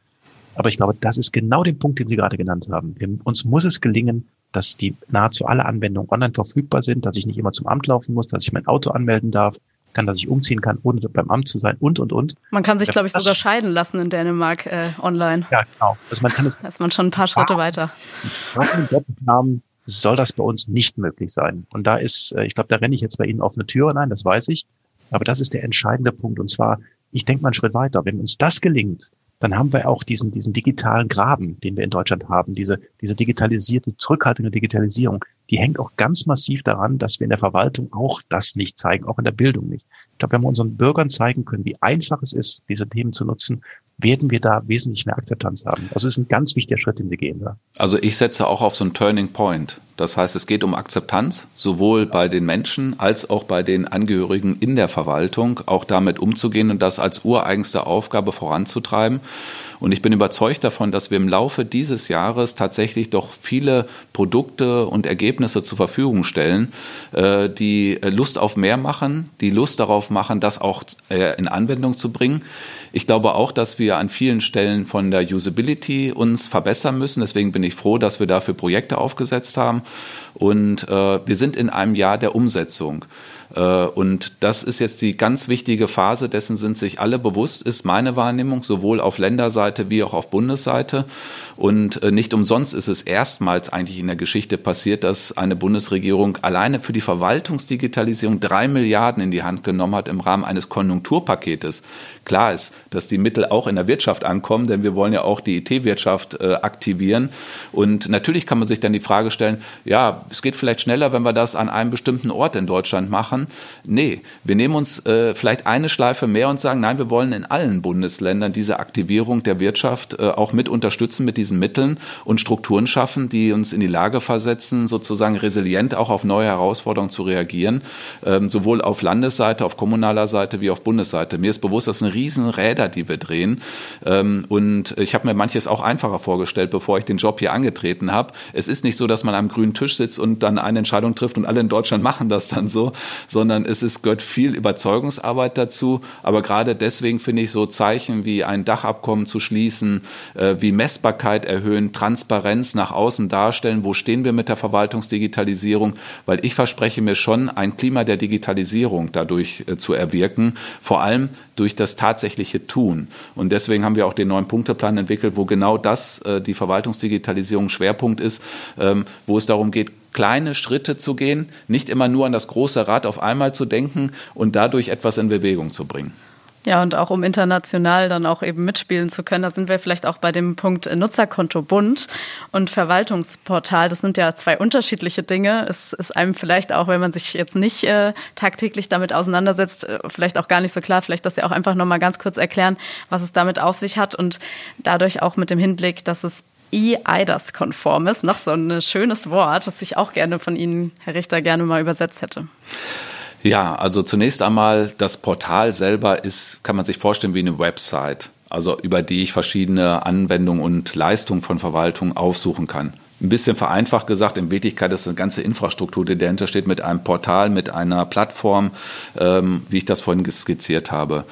Aber ich glaube, das ist genau der Punkt, den Sie gerade genannt haben. Wir, uns muss es gelingen, dass die nahezu alle Anwendungen online verfügbar sind, dass ich nicht immer zum Amt laufen muss, dass ich mein Auto anmelden darf, kann, dass ich umziehen kann, ohne beim Amt zu sein und, und, und. Man kann sich, glaube ich, sogar scheiden lassen in Dänemark äh, online. Ja, genau. Also man kann es. Da ist man schon ein paar Schritte weiter. Soll das bei uns nicht möglich sein. Und da ist, äh, ich glaube, da renne ich jetzt bei Ihnen auf eine Tür rein, das weiß ich. Aber das ist der entscheidende Punkt. Und zwar, ich denke mal einen Schritt weiter. Wenn uns das gelingt, dann haben wir auch diesen, diesen digitalen Graben, den wir in Deutschland haben, diese, diese digitalisierte, zurückhaltende Digitalisierung, die hängt auch ganz massiv daran, dass wir in der Verwaltung auch das nicht zeigen, auch in der Bildung nicht. Ich glaube, wenn wir unseren Bürgern zeigen können, wie einfach es ist, diese Themen zu nutzen, werden wir da wesentlich mehr Akzeptanz haben. Also es ist ein ganz wichtiger Schritt, den Sie gehen. Da. Also ich setze auch auf so einen Turning Point. Das heißt, es geht um Akzeptanz, sowohl bei den Menschen als auch bei den Angehörigen in der Verwaltung, auch damit umzugehen und das als ureigenste Aufgabe voranzutreiben. Und ich bin überzeugt davon, dass wir im Laufe dieses Jahres tatsächlich doch viele Produkte und Ergebnisse zur Verfügung stellen, äh, die Lust auf mehr machen, die Lust darauf machen, das auch äh, in Anwendung zu bringen. Ich glaube auch, dass wir an vielen Stellen von der Usability uns verbessern müssen. Deswegen bin ich froh, dass wir dafür Projekte aufgesetzt haben. Und äh, wir sind in einem Jahr der Umsetzung. Äh, und das ist jetzt die ganz wichtige Phase, dessen sind sich alle bewusst, ist meine Wahrnehmung, sowohl auf Länderseite wie auch auf Bundesseite. Und äh, nicht umsonst ist es erstmals eigentlich in der Geschichte passiert, dass eine Bundesregierung alleine für die Verwaltungsdigitalisierung drei Milliarden in die Hand genommen hat im Rahmen eines Konjunkturpaketes. Klar ist, dass die Mittel auch in der Wirtschaft ankommen, denn wir wollen ja auch die IT-Wirtschaft äh, aktivieren. Und natürlich kann man sich dann die Frage stellen, ja, es geht vielleicht schneller, wenn wir das an einem bestimmten Ort in Deutschland machen. Nee, wir nehmen uns äh, vielleicht eine Schleife mehr und sagen, nein, wir wollen in allen Bundesländern diese Aktivierung der Wirtschaft äh, auch mit unterstützen mit diesen Mitteln und Strukturen schaffen, die uns in die Lage versetzen, sozusagen resilient auch auf neue Herausforderungen zu reagieren, ähm, sowohl auf Landesseite, auf kommunaler Seite wie auf Bundesseite. Mir ist bewusst, dass eine Riesenräder, die wir drehen. Ähm, und ich habe mir manches auch einfacher vorgestellt, bevor ich den Job hier angetreten habe. Es ist nicht so, dass man am grünen Tisch sitzt und dann eine Entscheidung trifft und alle in Deutschland machen das dann so, sondern es ist, gehört viel Überzeugungsarbeit dazu. Aber gerade deswegen finde ich so Zeichen wie ein Dachabkommen zu schließen, äh, wie Messbarkeit erhöhen, Transparenz nach außen darstellen, wo stehen wir mit der Verwaltungsdigitalisierung, weil ich verspreche mir schon ein Klima der Digitalisierung dadurch äh, zu erwirken, vor allem durch das tatsächliche Tun. Und deswegen haben wir auch den neuen Punkteplan entwickelt, wo genau das äh, die Verwaltungsdigitalisierung Schwerpunkt ist, ähm, wo es darum geht, kleine Schritte zu gehen, nicht immer nur an das große Rad auf einmal zu denken und dadurch etwas in Bewegung zu bringen. Ja, und auch um international dann auch eben mitspielen zu können, da sind wir vielleicht auch bei dem Punkt Nutzerkonto Bund und Verwaltungsportal. Das sind ja zwei unterschiedliche Dinge. Es ist einem vielleicht auch, wenn man sich jetzt nicht äh, tagtäglich damit auseinandersetzt, äh, vielleicht auch gar nicht so klar. Vielleicht das ja auch einfach nochmal ganz kurz erklären, was es damit auf sich hat und dadurch auch mit dem Hinblick, dass es E-IDAS-konform ist. Noch so ein schönes Wort, das ich auch gerne von Ihnen, Herr Richter, gerne mal übersetzt hätte. Ja, also zunächst einmal, das Portal selber ist, kann man sich vorstellen, wie eine Website, also über die ich verschiedene Anwendungen und Leistungen von Verwaltung aufsuchen kann. Ein bisschen vereinfacht gesagt, in Wirklichkeit ist eine ganze Infrastruktur, die dahinter steht, mit einem Portal, mit einer Plattform, ähm, wie ich das vorhin skizziert habe.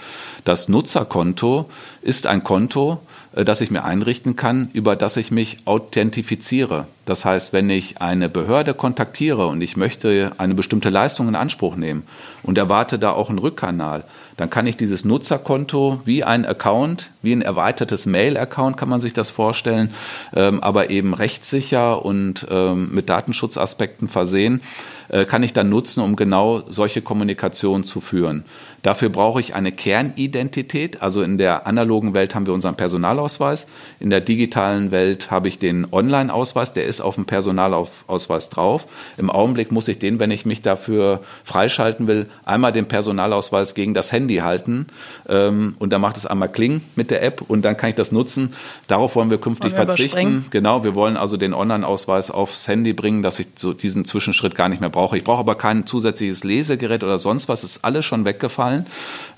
Das Nutzerkonto ist ein Konto, äh, das ich mir einrichten kann, über das ich mich authentifiziere. Das heißt, wenn ich eine Behörde kontaktiere und ich möchte eine bestimmte Leistung in Anspruch nehmen und erwarte da auch einen Rückkanal, dann kann ich dieses Nutzerkonto wie ein Account, wie ein erweitertes Mail-Account kann man sich das vorstellen, ähm, aber eben rechtssicher und ähm, mit Datenschutzaspekten versehen, äh, kann ich dann nutzen, um genau solche Kommunikation zu führen. Dafür brauche ich eine Kernidentität. Also in der analogen Welt haben wir unseren Personalausweis. In der digitalen Welt habe ich den Online-Ausweis. Der ist auf dem Personalausweis drauf. Im Augenblick muss ich den, wenn ich mich dafür freischalten will, einmal den Personalausweis gegen das Handy halten. Ähm, und dann macht es einmal Kling mit der App und dann kann ich das nutzen. Darauf wollen wir künftig wollen wir verzichten. Genau, wir wollen also den Online-Ausweis aufs Handy bringen, dass ich so diesen Zwischenschritt gar nicht mehr brauche. Ich brauche aber kein zusätzliches Lesegerät oder sonst was. Ist alles schon weggefallen.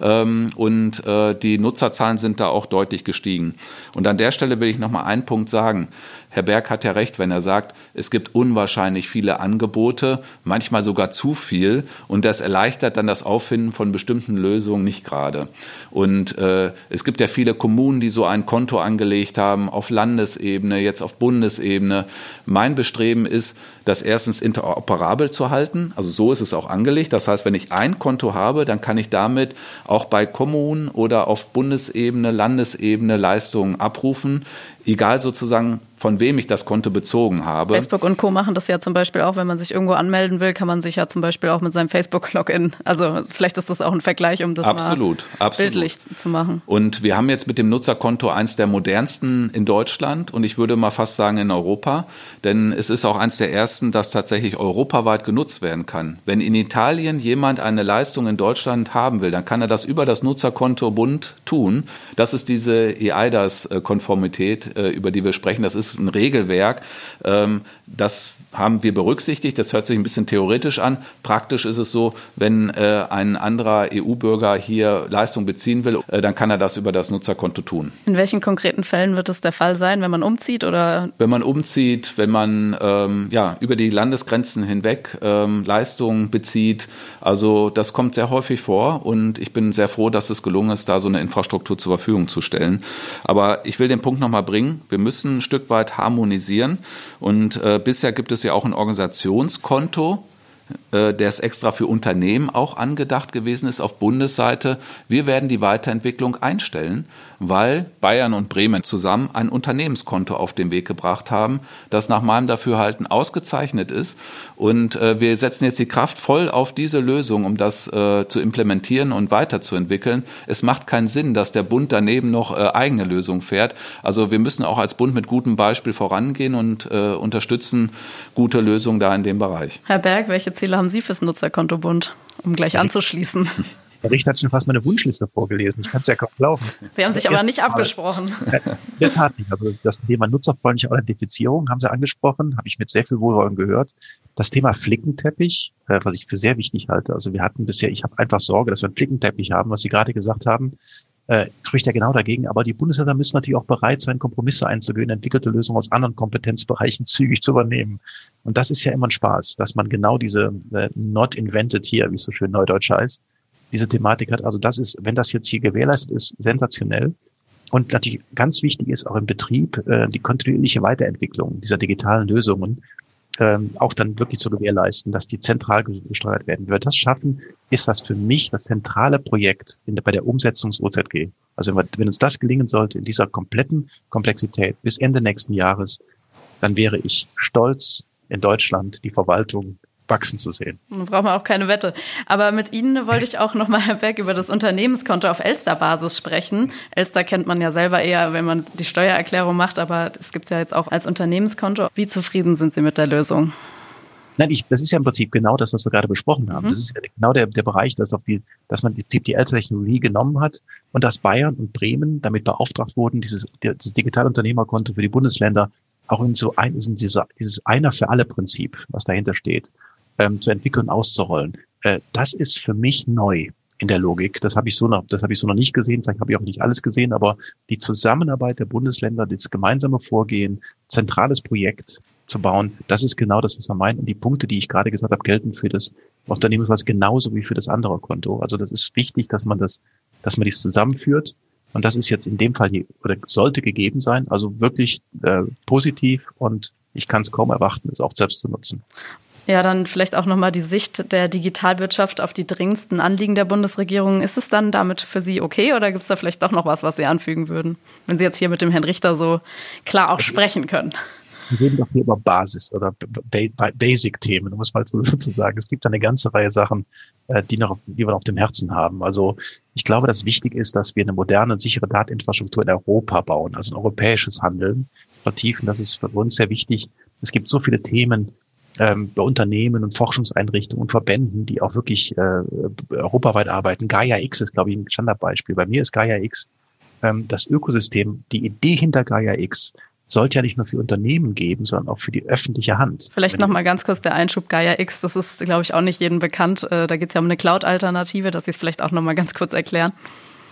Ähm, und äh, die Nutzerzahlen sind da auch deutlich gestiegen. Und an der Stelle will ich noch mal einen Punkt sagen. Herr Berg hat ja recht, wenn er sagt, es gibt unwahrscheinlich viele Angebote, manchmal sogar zu viel. Und das erleichtert dann das Auffinden von bestimmten Lösungen nicht gerade. Und äh, es gibt ja viele Kommunen, die so ein Konto angelegt haben, auf Landesebene, jetzt auf Bundesebene. Mein Bestreben ist, das erstens interoperabel zu halten. Also so ist es auch angelegt. Das heißt, wenn ich ein Konto habe, dann kann ich damit auch bei Kommunen oder auf Bundesebene, Landesebene Leistungen abrufen egal sozusagen, von wem ich das Konto bezogen habe. Facebook und Co. machen das ja zum Beispiel auch, wenn man sich irgendwo anmelden will, kann man sich ja zum Beispiel auch mit seinem Facebook-Login, also vielleicht ist das auch ein Vergleich, um das absolut, mal absolut. bildlich zu machen. Und wir haben jetzt mit dem Nutzerkonto eins der modernsten in Deutschland und ich würde mal fast sagen in Europa, denn es ist auch eins der ersten, das tatsächlich europaweit genutzt werden kann. Wenn in Italien jemand eine Leistung in Deutschland haben will, dann kann er das über das Nutzerkonto Bund tun. Das ist diese EIDAS-Konformität, äh, über die wir sprechen. Das ist ein Regelwerk, ähm, das haben wir berücksichtigt. Das hört sich ein bisschen theoretisch an. Praktisch ist es so, wenn äh, ein anderer EU-Bürger hier Leistung beziehen will, äh, dann kann er das über das Nutzerkonto tun. In welchen konkreten Fällen wird es der Fall sein, wenn man umzieht oder? Wenn man umzieht, wenn man ähm, ja über die Landesgrenzen hinweg ähm, Leistungen bezieht. Also das kommt sehr häufig vor und ich bin sehr froh, dass es gelungen ist, da so eine Infrastruktur zur Verfügung zu stellen. Aber ich will den Punkt nochmal bringen. Wir müssen ein Stück weit harmonisieren und äh, bisher gibt es ja auch ein Organisationskonto, äh, der es extra für Unternehmen auch angedacht gewesen ist auf Bundesseite. Wir werden die Weiterentwicklung einstellen, weil Bayern und Bremen zusammen ein Unternehmenskonto auf den Weg gebracht haben, das nach meinem Dafürhalten ausgezeichnet ist. Und äh, wir setzen jetzt die Kraft voll auf diese Lösung, um das äh, zu implementieren und weiterzuentwickeln. Es macht keinen Sinn, dass der Bund daneben noch äh, eigene Lösungen fährt. Also wir müssen auch als Bund mit gutem Beispiel vorangehen und äh, unterstützen gute Lösungen da in dem Bereich. Herr Berg, welche Ziele haben Sie fürs Nutzerkonto Bund, um gleich anzuschließen? Der Richter hat schon fast meine Wunschliste vorgelesen. Ich kann es ja kaum glauben. Sie haben sich aber nicht abgesprochen. In der Tat nicht. Also das Thema nutzerfreundliche Authentifizierung haben Sie angesprochen, habe ich mit sehr viel Wohlwollen gehört. Das Thema Flickenteppich, äh, was ich für sehr wichtig halte. Also wir hatten bisher, ich habe einfach Sorge, dass wir einen Flickenteppich haben, was Sie gerade gesagt haben äh, spricht ja genau dagegen. Aber die Bundesländer müssen natürlich auch bereit sein, Kompromisse einzugehen, entwickelte Lösungen aus anderen Kompetenzbereichen zügig zu übernehmen. Und das ist ja immer ein Spaß, dass man genau diese äh, not invented here, wie es so schön neudeutsch heißt, diese Thematik hat. Also das ist, wenn das jetzt hier gewährleistet ist, sensationell. Und natürlich ganz wichtig ist auch im Betrieb äh, die kontinuierliche Weiterentwicklung dieser digitalen Lösungen ähm, auch dann wirklich zu gewährleisten, dass die zentral gesteuert werden. Wenn wir das schaffen, ist das für mich das zentrale Projekt in bei der Umsetzung des OZG. Also wenn, wir, wenn uns das gelingen sollte in dieser kompletten Komplexität bis Ende nächsten Jahres, dann wäre ich stolz, in Deutschland die Verwaltung wachsen zu sehen. Da braucht man auch keine Wette. Aber mit Ihnen wollte ich auch nochmal, Herr Beck, über das Unternehmenskonto auf Elster-Basis sprechen. Elster kennt man ja selber eher, wenn man die Steuererklärung macht, aber es gibt es ja jetzt auch als Unternehmenskonto. Wie zufrieden sind Sie mit der Lösung? Nein, ich, das ist ja im Prinzip genau das, was wir gerade besprochen haben. Mhm. Das ist ja genau der, der Bereich, dass, auf die, dass man im Prinzip die Elster-Technologie genommen hat und dass Bayern und Bremen damit beauftragt wurden, dieses, dieses Digitalunternehmerkonto für die Bundesländer auch in so ein, in dieses, dieses Einer für alle Prinzip, was dahinter steht, ähm, zu entwickeln, auszurollen. Äh, das ist für mich neu in der Logik. Das habe ich so noch, das habe ich so noch nicht gesehen. Vielleicht habe ich auch nicht alles gesehen, aber die Zusammenarbeit der Bundesländer, das gemeinsame Vorgehen, zentrales Projekt zu bauen, das ist genau das, was wir meinen. Und die Punkte, die ich gerade gesagt habe, gelten für das Unternehmenswas genauso wie für das andere Konto. Also das ist wichtig, dass man das, dass man dies zusammenführt. Und das ist jetzt in dem Fall oder sollte gegeben sein. Also wirklich äh, positiv und ich kann es kaum erwarten, es auch selbst zu nutzen. Ja, dann vielleicht auch nochmal die Sicht der Digitalwirtschaft auf die dringendsten Anliegen der Bundesregierung. Ist es dann damit für Sie okay oder gibt es da vielleicht doch noch was, was Sie anfügen würden, wenn Sie jetzt hier mit dem Herrn Richter so klar auch sprechen können? Wir reden doch hier über Basis oder Basic-Themen, um es mal so zu sagen. Es gibt eine ganze Reihe Sachen, äh, die, noch, die wir auf dem Herzen haben. Also ich glaube, dass wichtig ist, dass wir eine moderne und sichere Dateninfrastruktur in Europa bauen, also ein europäisches Handeln vertiefen. Das ist für uns sehr wichtig. Es gibt so viele Themen, ähm, bei Unternehmen und Forschungseinrichtungen und Verbänden, die auch wirklich äh, europaweit arbeiten. Gaia X ist, glaube ich, ein Standardbeispiel. Bei mir ist Gaia X ähm, das Ökosystem, die Idee hinter Gaia X sollte ja nicht nur für Unternehmen geben, sondern auch für die öffentliche Hand. Vielleicht noch mal ganz kurz der Einschub Gaia X. Das ist, glaube ich, auch nicht jedem bekannt. Äh, da geht es ja um eine Cloud-Alternative, dass Sie es vielleicht auch noch mal ganz kurz erklären.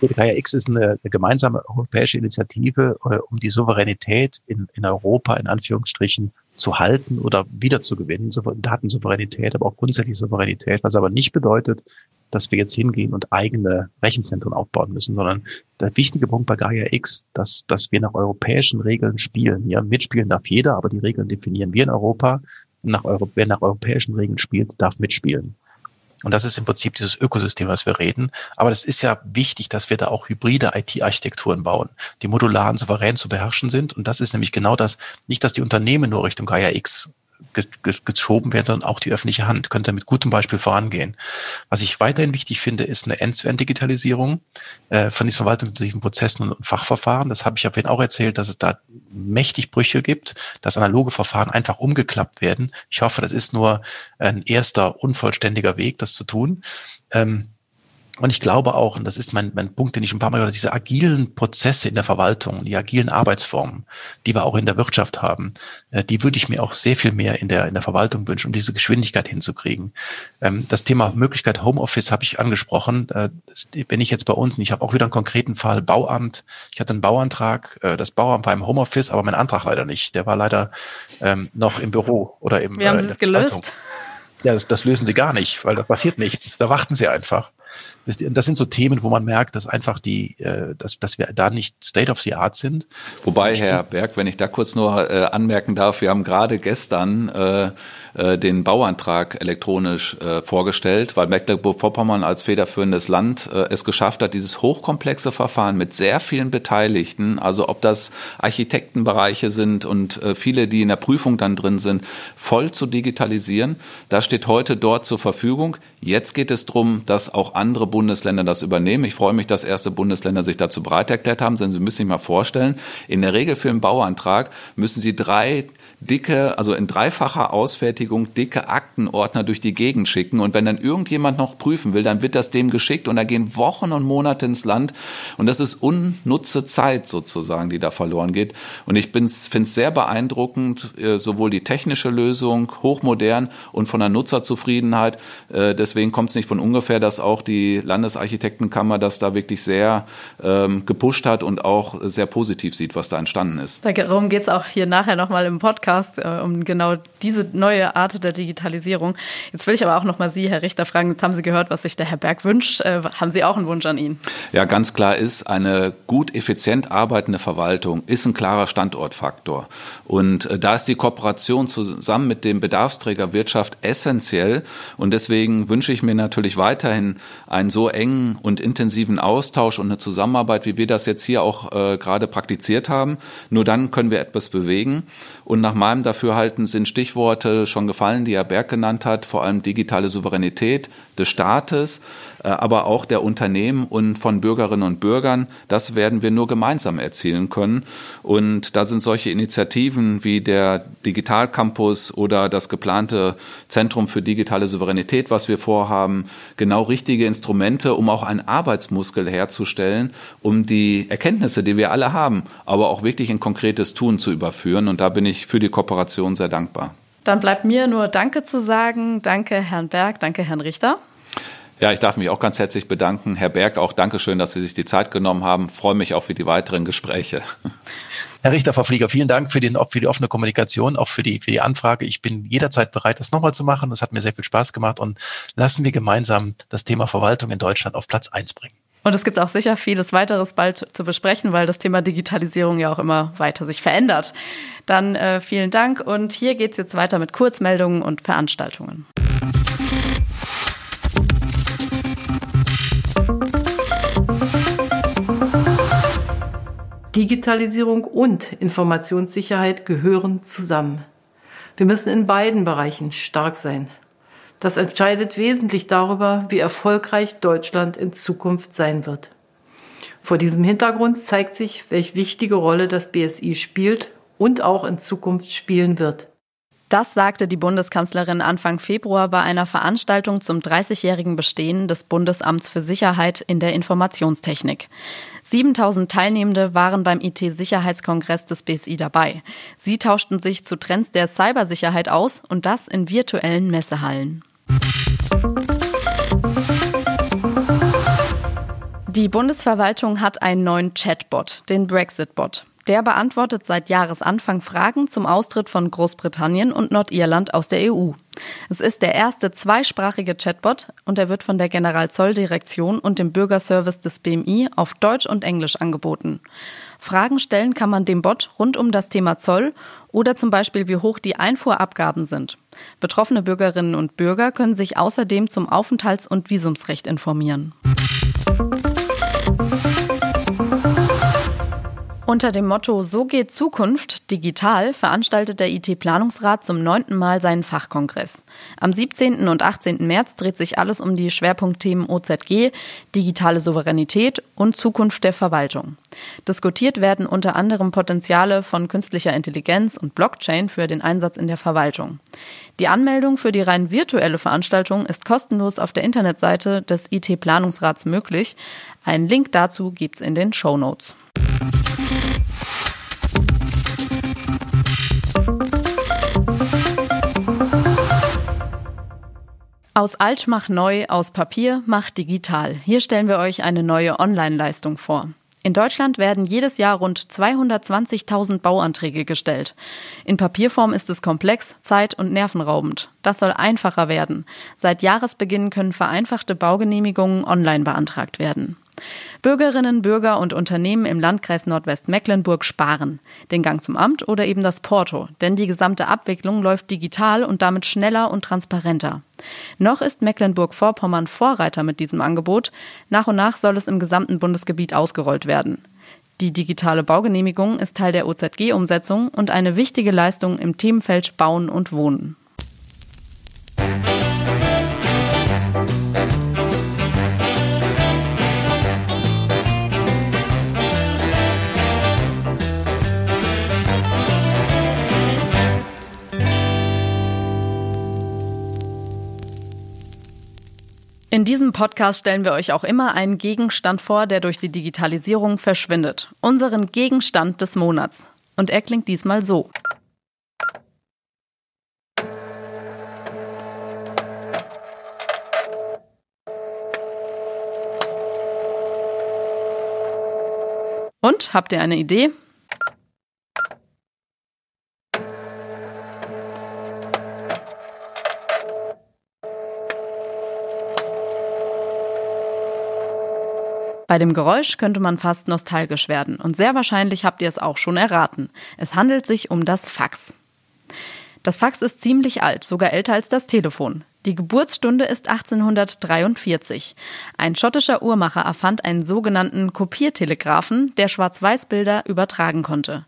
Gaia X ist eine, eine gemeinsame europäische Initiative, äh, um die Souveränität in, in Europa in Anführungsstrichen zu halten oder wiederzugewinnen, Datensouveränität, aber auch grundsätzlich Souveränität, was aber nicht bedeutet, dass wir jetzt hingehen und eigene Rechenzentren aufbauen müssen, sondern der wichtige Punkt bei Gaia X, dass, dass wir nach europäischen Regeln spielen. Ja, mitspielen darf jeder, aber die Regeln definieren wir in Europa. Nach Euro, wer nach europäischen Regeln spielt, darf mitspielen. Und das ist im Prinzip dieses Ökosystem, was wir reden. Aber das ist ja wichtig, dass wir da auch hybride IT-Architekturen bauen, die modular und souverän zu beherrschen sind. Und das ist nämlich genau das, nicht, dass die Unternehmen nur Richtung Gaia X geschoben werden, sondern auch die öffentliche Hand könnte mit gutem Beispiel vorangehen. Was ich weiterhin wichtig finde, ist eine End-to-End-Digitalisierung äh, von diesen verwaltungsintensiven Prozessen und Fachverfahren. Das habe ich ja vorhin auch erzählt, dass es da mächtig Brüche gibt, dass analoge Verfahren einfach umgeklappt werden. Ich hoffe, das ist nur ein erster unvollständiger Weg, das zu tun. Ähm, und ich glaube auch, und das ist mein, mein Punkt, den ich ein paar Mal gehört habe, diese agilen Prozesse in der Verwaltung, die agilen Arbeitsformen, die wir auch in der Wirtschaft haben, äh, die würde ich mir auch sehr viel mehr in der, in der Verwaltung wünschen, um diese Geschwindigkeit hinzukriegen. Ähm, das Thema Möglichkeit Homeoffice habe ich angesprochen. Äh, wenn ich jetzt bei uns, und ich habe auch wieder einen konkreten Fall, Bauamt, ich hatte einen Bauantrag, äh, das Bauamt war im Homeoffice, aber mein Antrag leider nicht. Der war leider ähm, noch im Büro oder im. Wie haben Sie es gelöst? Ja, das, das lösen Sie gar nicht, weil da passiert nichts. Da warten Sie einfach. Das sind so Themen, wo man merkt, dass einfach die, äh, dass, dass wir da nicht State of the Art sind. Wobei, Herr Berg, wenn ich da kurz nur äh, anmerken darf, wir haben gerade gestern äh, äh, den Bauantrag elektronisch äh, vorgestellt, weil Mecklenburg-Vorpommern als federführendes Land äh, es geschafft hat, dieses hochkomplexe Verfahren mit sehr vielen Beteiligten, also ob das Architektenbereiche sind und äh, viele, die in der Prüfung dann drin sind, voll zu digitalisieren. Das steht heute dort zur Verfügung. Jetzt geht es darum, dass auch andere Bundesländer das übernehmen. Ich freue mich, dass erste Bundesländer sich dazu bereit erklärt haben, denn Sie müssen sich mal vorstellen, in der Regel für einen Bauantrag müssen Sie drei dicke, also in dreifacher Ausfertigung dicke Aktenordner durch die Gegend schicken. Und wenn dann irgendjemand noch prüfen will, dann wird das dem geschickt und da gehen Wochen und Monate ins Land. Und das ist unnutze Zeit sozusagen, die da verloren geht. Und ich finde es sehr beeindruckend, äh, sowohl die technische Lösung, hochmodern und von der Nutzerzufriedenheit. Äh, deswegen kommt es nicht von ungefähr, dass auch die Landesarchitektenkammer das da wirklich sehr ähm, gepusht hat und auch sehr positiv sieht, was da entstanden ist. Darum geht es auch hier nachher nochmal im Podcast Podcast äh, um genau diese neue Art der Digitalisierung. Jetzt will ich aber auch noch mal Sie, Herr Richter, fragen. Jetzt haben Sie gehört, was sich der Herr Berg wünscht. Äh, haben Sie auch einen Wunsch an ihn? Ja, ganz klar ist, eine gut effizient arbeitende Verwaltung ist ein klarer Standortfaktor. Und äh, da ist die Kooperation zusammen mit dem Bedarfsträger Wirtschaft essentiell. Und deswegen wünsche ich mir natürlich weiterhin einen so engen und intensiven Austausch und eine Zusammenarbeit, wie wir das jetzt hier auch äh, gerade praktiziert haben. Nur dann können wir etwas bewegen. Und nach meinem Dafürhalten sind Stichworte schon gefallen, die Herr Berg genannt hat, vor allem digitale Souveränität des Staates, aber auch der Unternehmen und von Bürgerinnen und Bürgern. Das werden wir nur gemeinsam erzielen können. Und da sind solche Initiativen wie der Digitalcampus oder das geplante Zentrum für digitale Souveränität, was wir vorhaben, genau richtige Instrumente, um auch einen Arbeitsmuskel herzustellen, um die Erkenntnisse, die wir alle haben, aber auch wirklich in konkretes Tun zu überführen. Und da bin ich für die Kooperation sehr dankbar. Dann bleibt mir nur Danke zu sagen. Danke, Herrn Berg. Danke, Herrn Richter. Ja, ich darf mich auch ganz herzlich bedanken. Herr Berg, auch Dankeschön, dass Sie sich die Zeit genommen haben. freue mich auch für die weiteren Gespräche. Herr Richter, Frau Flieger, vielen Dank für, den, für die offene Kommunikation, auch für die, für die Anfrage. Ich bin jederzeit bereit, das nochmal zu machen. Das hat mir sehr viel Spaß gemacht und lassen wir gemeinsam das Thema Verwaltung in Deutschland auf Platz eins bringen. Und es gibt auch sicher vieles weiteres bald zu besprechen, weil das Thema Digitalisierung ja auch immer weiter sich verändert. Dann äh, vielen Dank und hier geht es jetzt weiter mit Kurzmeldungen und Veranstaltungen. Digitalisierung und Informationssicherheit gehören zusammen. Wir müssen in beiden Bereichen stark sein. Das entscheidet wesentlich darüber, wie erfolgreich Deutschland in Zukunft sein wird. Vor diesem Hintergrund zeigt sich, welche wichtige Rolle das BSI spielt und auch in Zukunft spielen wird. Das sagte die Bundeskanzlerin Anfang Februar bei einer Veranstaltung zum 30-jährigen Bestehen des Bundesamts für Sicherheit in der Informationstechnik. 7000 Teilnehmende waren beim IT-Sicherheitskongress des BSI dabei. Sie tauschten sich zu Trends der Cybersicherheit aus und das in virtuellen Messehallen. Die Bundesverwaltung hat einen neuen Chatbot, den Brexit-Bot. Der beantwortet seit Jahresanfang Fragen zum Austritt von Großbritannien und Nordirland aus der EU. Es ist der erste zweisprachige Chatbot und er wird von der Generalzolldirektion und dem Bürgerservice des BMI auf Deutsch und Englisch angeboten. Fragen stellen kann man dem Bot rund um das Thema Zoll oder zum Beispiel, wie hoch die Einfuhrabgaben sind. Betroffene Bürgerinnen und Bürger können sich außerdem zum Aufenthalts- und Visumsrecht informieren. Unter dem Motto So geht Zukunft digital veranstaltet der IT-Planungsrat zum neunten Mal seinen Fachkongress. Am 17. und 18. März dreht sich alles um die Schwerpunktthemen OZG, digitale Souveränität und Zukunft der Verwaltung. Diskutiert werden unter anderem Potenziale von künstlicher Intelligenz und Blockchain für den Einsatz in der Verwaltung. Die Anmeldung für die rein virtuelle Veranstaltung ist kostenlos auf der Internetseite des IT-Planungsrats möglich. Einen Link dazu gibt's in den Show Notes. Aus alt mach neu, aus Papier mach digital. Hier stellen wir euch eine neue Online-Leistung vor. In Deutschland werden jedes Jahr rund 220.000 Bauanträge gestellt. In Papierform ist es komplex, zeit- und nervenraubend. Das soll einfacher werden. Seit Jahresbeginn können vereinfachte Baugenehmigungen online beantragt werden. Bürgerinnen, Bürger und Unternehmen im Landkreis Nordwestmecklenburg sparen. Den Gang zum Amt oder eben das Porto. Denn die gesamte Abwicklung läuft digital und damit schneller und transparenter. Noch ist Mecklenburg-Vorpommern Vorreiter mit diesem Angebot. Nach und nach soll es im gesamten Bundesgebiet ausgerollt werden. Die digitale Baugenehmigung ist Teil der OZG-Umsetzung und eine wichtige Leistung im Themenfeld Bauen und Wohnen. In diesem Podcast stellen wir euch auch immer einen Gegenstand vor, der durch die Digitalisierung verschwindet. Unseren Gegenstand des Monats. Und er klingt diesmal so. Und habt ihr eine Idee? Bei dem Geräusch könnte man fast nostalgisch werden und sehr wahrscheinlich habt ihr es auch schon erraten. Es handelt sich um das Fax. Das Fax ist ziemlich alt, sogar älter als das Telefon. Die Geburtsstunde ist 1843. Ein schottischer Uhrmacher erfand einen sogenannten Kopiertelegraphen, der Schwarz-Weiß-Bilder übertragen konnte.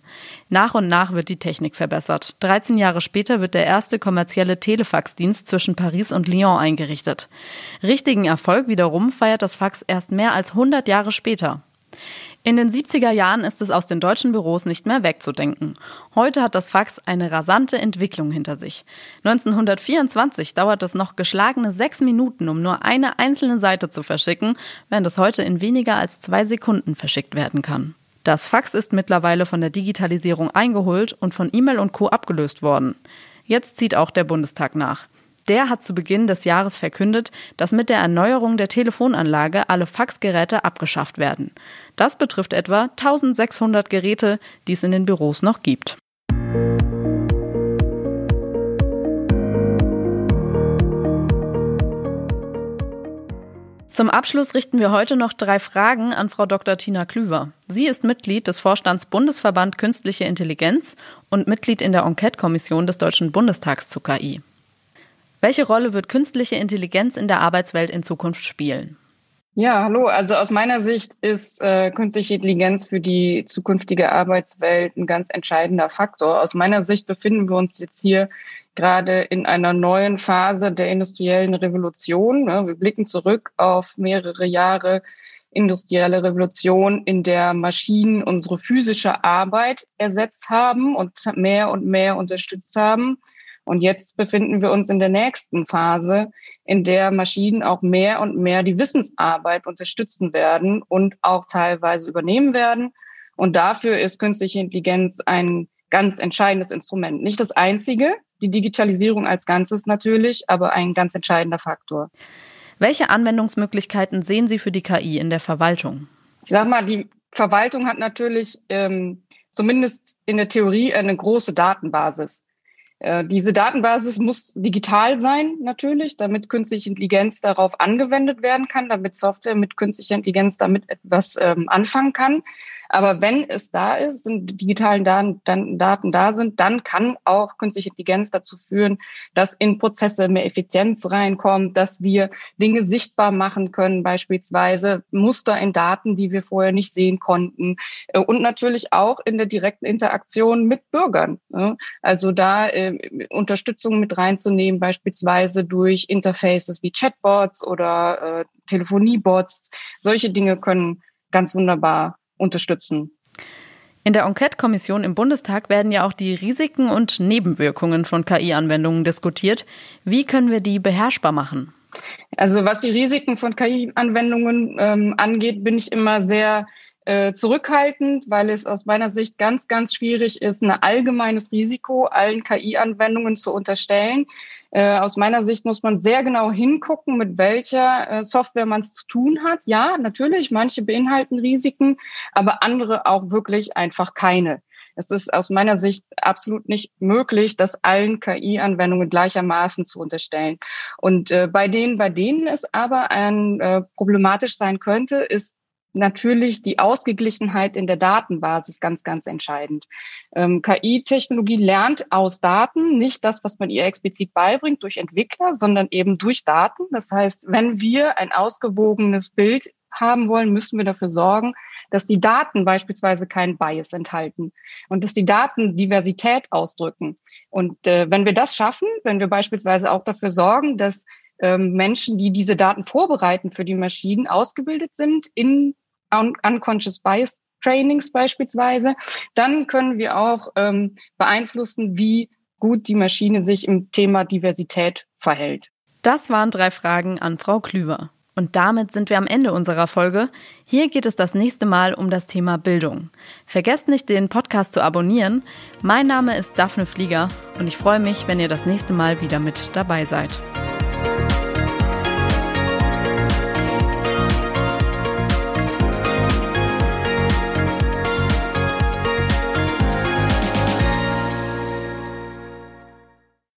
Nach und nach wird die Technik verbessert. 13 Jahre später wird der erste kommerzielle Telefaxdienst zwischen Paris und Lyon eingerichtet. Richtigen Erfolg wiederum feiert das Fax erst mehr als 100 Jahre später. In den 70er Jahren ist es aus den deutschen Büros nicht mehr wegzudenken. Heute hat das Fax eine rasante Entwicklung hinter sich. 1924 dauert es noch geschlagene sechs Minuten, um nur eine einzelne Seite zu verschicken, während es heute in weniger als zwei Sekunden verschickt werden kann. Das Fax ist mittlerweile von der Digitalisierung eingeholt und von E-Mail und Co. abgelöst worden. Jetzt zieht auch der Bundestag nach. Der hat zu Beginn des Jahres verkündet, dass mit der Erneuerung der Telefonanlage alle Faxgeräte abgeschafft werden. Das betrifft etwa 1600 Geräte, die es in den Büros noch gibt. Zum Abschluss richten wir heute noch drei Fragen an Frau Dr. Tina Klüver. Sie ist Mitglied des Vorstands Bundesverband Künstliche Intelligenz und Mitglied in der Enquete-Kommission des Deutschen Bundestags zu KI. Welche Rolle wird künstliche Intelligenz in der Arbeitswelt in Zukunft spielen? Ja, hallo. Also aus meiner Sicht ist äh, künstliche Intelligenz für die zukünftige Arbeitswelt ein ganz entscheidender Faktor. Aus meiner Sicht befinden wir uns jetzt hier gerade in einer neuen Phase der industriellen Revolution. Ne? Wir blicken zurück auf mehrere Jahre industrielle Revolution, in der Maschinen unsere physische Arbeit ersetzt haben und mehr und mehr unterstützt haben. Und jetzt befinden wir uns in der nächsten Phase, in der Maschinen auch mehr und mehr die Wissensarbeit unterstützen werden und auch teilweise übernehmen werden. Und dafür ist künstliche Intelligenz ein ganz entscheidendes Instrument. Nicht das einzige, die Digitalisierung als Ganzes natürlich, aber ein ganz entscheidender Faktor. Welche Anwendungsmöglichkeiten sehen Sie für die KI in der Verwaltung? Ich sage mal, die Verwaltung hat natürlich ähm, zumindest in der Theorie eine große Datenbasis. Äh, diese Datenbasis muss digital sein, natürlich, damit künstliche Intelligenz darauf angewendet werden kann, damit Software mit künstlicher Intelligenz damit etwas ähm, anfangen kann. Aber wenn es da ist, sind digitalen Daten, dann, Daten da sind, dann kann auch künstliche Intelligenz dazu führen, dass in Prozesse mehr Effizienz reinkommt, dass wir Dinge sichtbar machen können, beispielsweise Muster in Daten, die wir vorher nicht sehen konnten. Äh, und natürlich auch in der direkten Interaktion mit Bürgern. Also da äh, Unterstützung mit reinzunehmen, beispielsweise durch Interfaces wie Chatbots oder äh, Telefoniebots. Solche Dinge können ganz wunderbar unterstützen. In der Enquete-Kommission im Bundestag werden ja auch die Risiken und Nebenwirkungen von KI-Anwendungen diskutiert. Wie können wir die beherrschbar machen? Also was die Risiken von KI-Anwendungen ähm, angeht, bin ich immer sehr äh, zurückhaltend, weil es aus meiner Sicht ganz, ganz schwierig ist, ein allgemeines Risiko allen KI-Anwendungen zu unterstellen. Äh, aus meiner Sicht muss man sehr genau hingucken, mit welcher äh, Software man es zu tun hat. Ja, natürlich, manche beinhalten Risiken, aber andere auch wirklich einfach keine. Es ist aus meiner Sicht absolut nicht möglich, das allen KI-Anwendungen gleichermaßen zu unterstellen. Und äh, bei denen, bei denen es aber ein, äh, problematisch sein könnte, ist natürlich die Ausgeglichenheit in der Datenbasis ganz, ganz entscheidend. Ähm, KI-Technologie lernt aus Daten, nicht das, was man ihr explizit beibringt durch Entwickler, sondern eben durch Daten. Das heißt, wenn wir ein ausgewogenes Bild haben wollen, müssen wir dafür sorgen, dass die Daten beispielsweise keinen Bias enthalten und dass die Daten Diversität ausdrücken. Und äh, wenn wir das schaffen, wenn wir beispielsweise auch dafür sorgen, dass ähm, Menschen, die diese Daten vorbereiten für die Maschinen, ausgebildet sind in Unconscious Bias Trainings beispielsweise, dann können wir auch ähm, beeinflussen, wie gut die Maschine sich im Thema Diversität verhält. Das waren drei Fragen an Frau Klüver. Und damit sind wir am Ende unserer Folge. Hier geht es das nächste Mal um das Thema Bildung. Vergesst nicht, den Podcast zu abonnieren. Mein Name ist Daphne Flieger und ich freue mich, wenn ihr das nächste Mal wieder mit dabei seid.